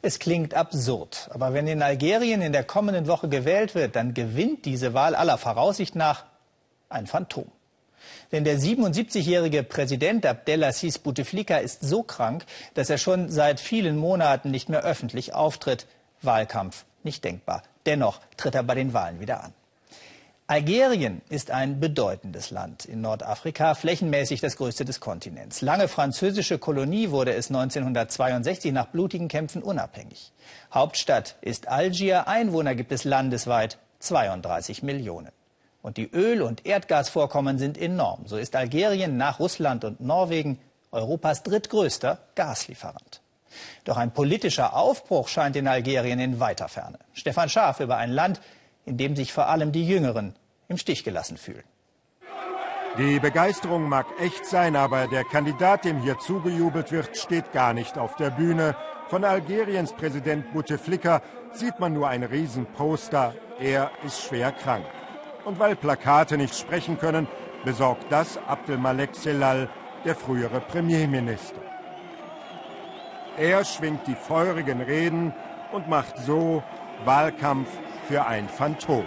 Es klingt absurd, aber wenn in Algerien in der kommenden Woche gewählt wird, dann gewinnt diese Wahl aller Voraussicht nach ein Phantom. Denn der 77-jährige Präsident Abdelaziz Bouteflika ist so krank, dass er schon seit vielen Monaten nicht mehr öffentlich auftritt. Wahlkampf nicht denkbar. Dennoch tritt er bei den Wahlen wieder an. Algerien ist ein bedeutendes Land in Nordafrika, flächenmäßig das größte des Kontinents. Lange französische Kolonie wurde es 1962 nach blutigen Kämpfen unabhängig. Hauptstadt ist Algier, Einwohner gibt es landesweit 32 Millionen. Und die Öl- und Erdgasvorkommen sind enorm. So ist Algerien nach Russland und Norwegen Europas drittgrößter Gaslieferant. Doch ein politischer Aufbruch scheint in Algerien in weiter Ferne. Stefan Schaaf über ein Land, in dem sich vor allem die Jüngeren im Stich gelassen fühlen. Die Begeisterung mag echt sein, aber der Kandidat, dem hier zugejubelt wird, steht gar nicht auf der Bühne. Von Algeriens Präsident Bouteflika sieht man nur ein Riesenposter. Er ist schwer krank. Und weil Plakate nicht sprechen können, besorgt das Abdelmalek Selal, der frühere Premierminister. Er schwingt die feurigen Reden und macht so Wahlkampf für ein Phantom.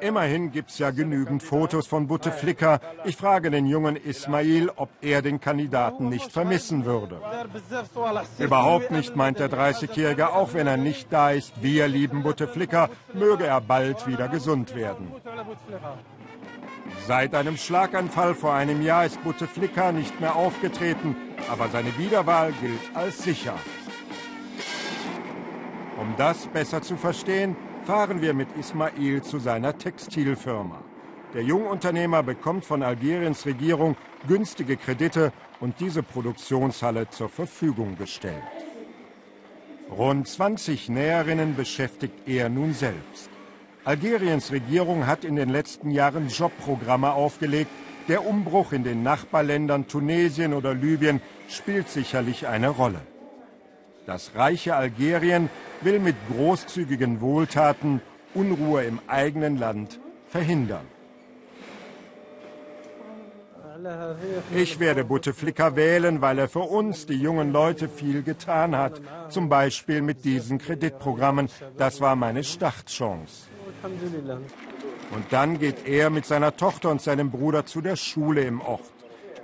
Immerhin gibt's ja genügend Fotos von Bouteflika. Ich frage den jungen Ismail, ob er den Kandidaten nicht vermissen würde. Überhaupt nicht, meint der 30-Jährige, auch wenn er nicht da ist. Wir lieben Bouteflika, möge er bald wieder gesund werden. Seit einem Schlaganfall vor einem Jahr ist Bouteflika nicht mehr aufgetreten, aber seine Wiederwahl gilt als sicher. Um das besser zu verstehen, fahren wir mit Ismail zu seiner Textilfirma. Der Jungunternehmer bekommt von Algeriens Regierung günstige Kredite und diese Produktionshalle zur Verfügung gestellt. Rund 20 Näherinnen beschäftigt er nun selbst. Algeriens Regierung hat in den letzten Jahren Jobprogramme aufgelegt. Der Umbruch in den Nachbarländern Tunesien oder Libyen spielt sicherlich eine Rolle. Das reiche Algerien will mit großzügigen Wohltaten Unruhe im eigenen Land verhindern. Ich werde Bouteflika wählen, weil er für uns, die jungen Leute, viel getan hat. Zum Beispiel mit diesen Kreditprogrammen. Das war meine Startchance. Und dann geht er mit seiner Tochter und seinem Bruder zu der Schule im Ort.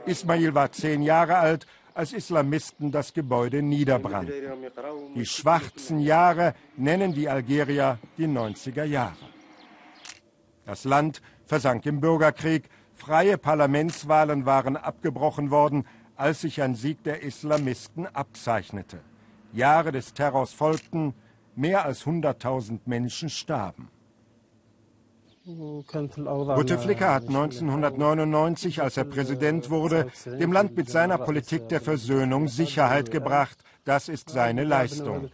Ismail war zehn Jahre alt als Islamisten das Gebäude niederbrannten. Die schwarzen Jahre nennen die Algerier die 90er Jahre. Das Land versank im Bürgerkrieg, freie Parlamentswahlen waren abgebrochen worden, als sich ein Sieg der Islamisten abzeichnete. Jahre des Terrors folgten, mehr als 100.000 Menschen starben. Bouteflika hat 1999, als er Präsident wurde, dem Land mit seiner Politik der Versöhnung Sicherheit gebracht. Das ist seine Leistung.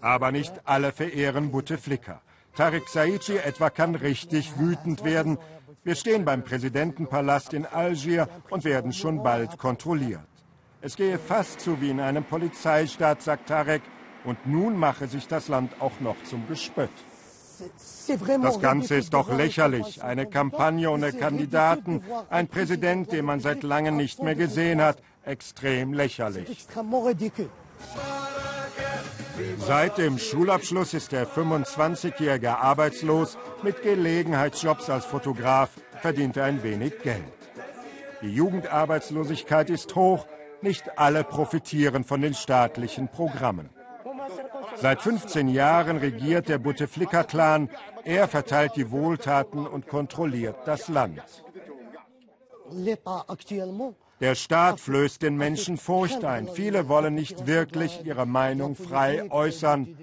Aber nicht alle verehren Bouteflika. Tariq Saici etwa kann richtig wütend werden. Wir stehen beim Präsidentenpalast in Algier und werden schon bald kontrolliert. Es gehe fast so wie in einem Polizeistaat, sagt Tarek. Und nun mache sich das Land auch noch zum Gespött. Das Ganze ist doch lächerlich. Eine Kampagne ohne Kandidaten, ein Präsident, den man seit langem nicht mehr gesehen hat. Extrem lächerlich. Seit dem Schulabschluss ist der 25-Jährige arbeitslos. Mit Gelegenheitsjobs als Fotograf verdient er ein wenig Geld. Die Jugendarbeitslosigkeit ist hoch. Nicht alle profitieren von den staatlichen Programmen. Seit 15 Jahren regiert der Bouteflika-Clan. Er verteilt die Wohltaten und kontrolliert das Land. Der Staat flößt den Menschen Furcht ein. Viele wollen nicht wirklich ihre Meinung frei äußern.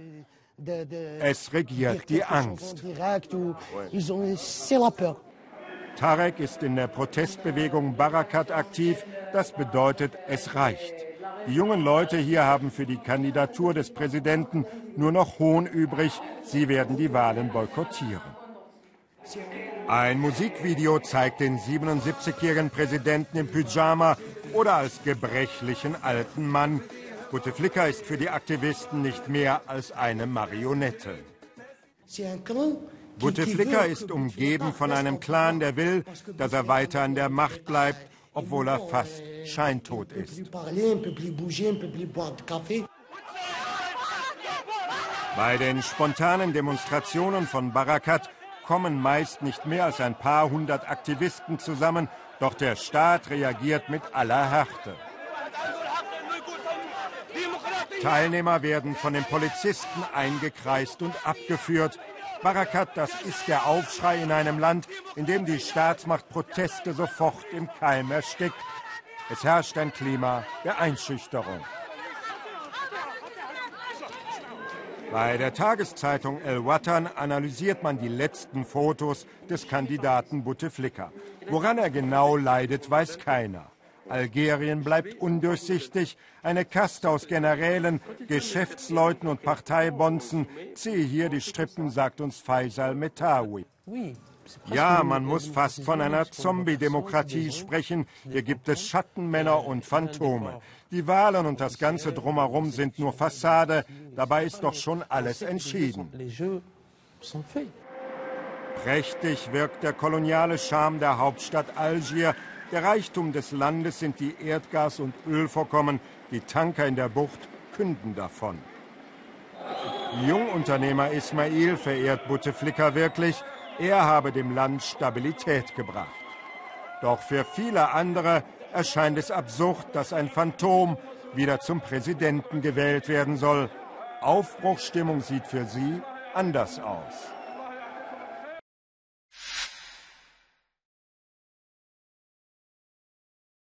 Es regiert die Angst. Tarek ist in der Protestbewegung Barakat aktiv. Das bedeutet, es reicht. Die jungen Leute hier haben für die Kandidatur des Präsidenten nur noch Hohn übrig. Sie werden die Wahlen boykottieren. Ein Musikvideo zeigt den 77-jährigen Präsidenten im Pyjama oder als gebrechlichen alten Mann. Bouteflika ist für die Aktivisten nicht mehr als eine Marionette. Bouteflika ist umgeben von einem Clan, der will, dass er weiter an der Macht bleibt obwohl er fast scheintot ist. Bei den spontanen Demonstrationen von Barakat kommen meist nicht mehr als ein paar hundert Aktivisten zusammen, doch der Staat reagiert mit aller Härte. Teilnehmer werden von den Polizisten eingekreist und abgeführt. Barakat, das ist der Aufschrei in einem Land, in dem die Staatsmacht Proteste sofort im Keim erstickt. Es herrscht ein Klima der Einschüchterung. Bei der Tageszeitung El Watan analysiert man die letzten Fotos des Kandidaten Bouteflika. Woran er genau leidet, weiß keiner. Algerien bleibt undurchsichtig. Eine Kaste aus Generälen, Geschäftsleuten und Parteibonzen ziehe hier die Strippen, sagt uns Faisal Metawi. Ja, man muss fast von einer Zombie-Demokratie sprechen. Hier gibt es Schattenmänner und Phantome. Die Wahlen und das Ganze drumherum sind nur Fassade. Dabei ist doch schon alles entschieden. Prächtig wirkt der koloniale Charme der Hauptstadt Algier. Der Reichtum des Landes sind die Erdgas- und Ölvorkommen. Die Tanker in der Bucht künden davon. Jungunternehmer Ismail verehrt Bouteflika wirklich. Er habe dem Land Stabilität gebracht. Doch für viele andere erscheint es absurd, dass ein Phantom wieder zum Präsidenten gewählt werden soll. Aufbruchsstimmung sieht für sie anders aus.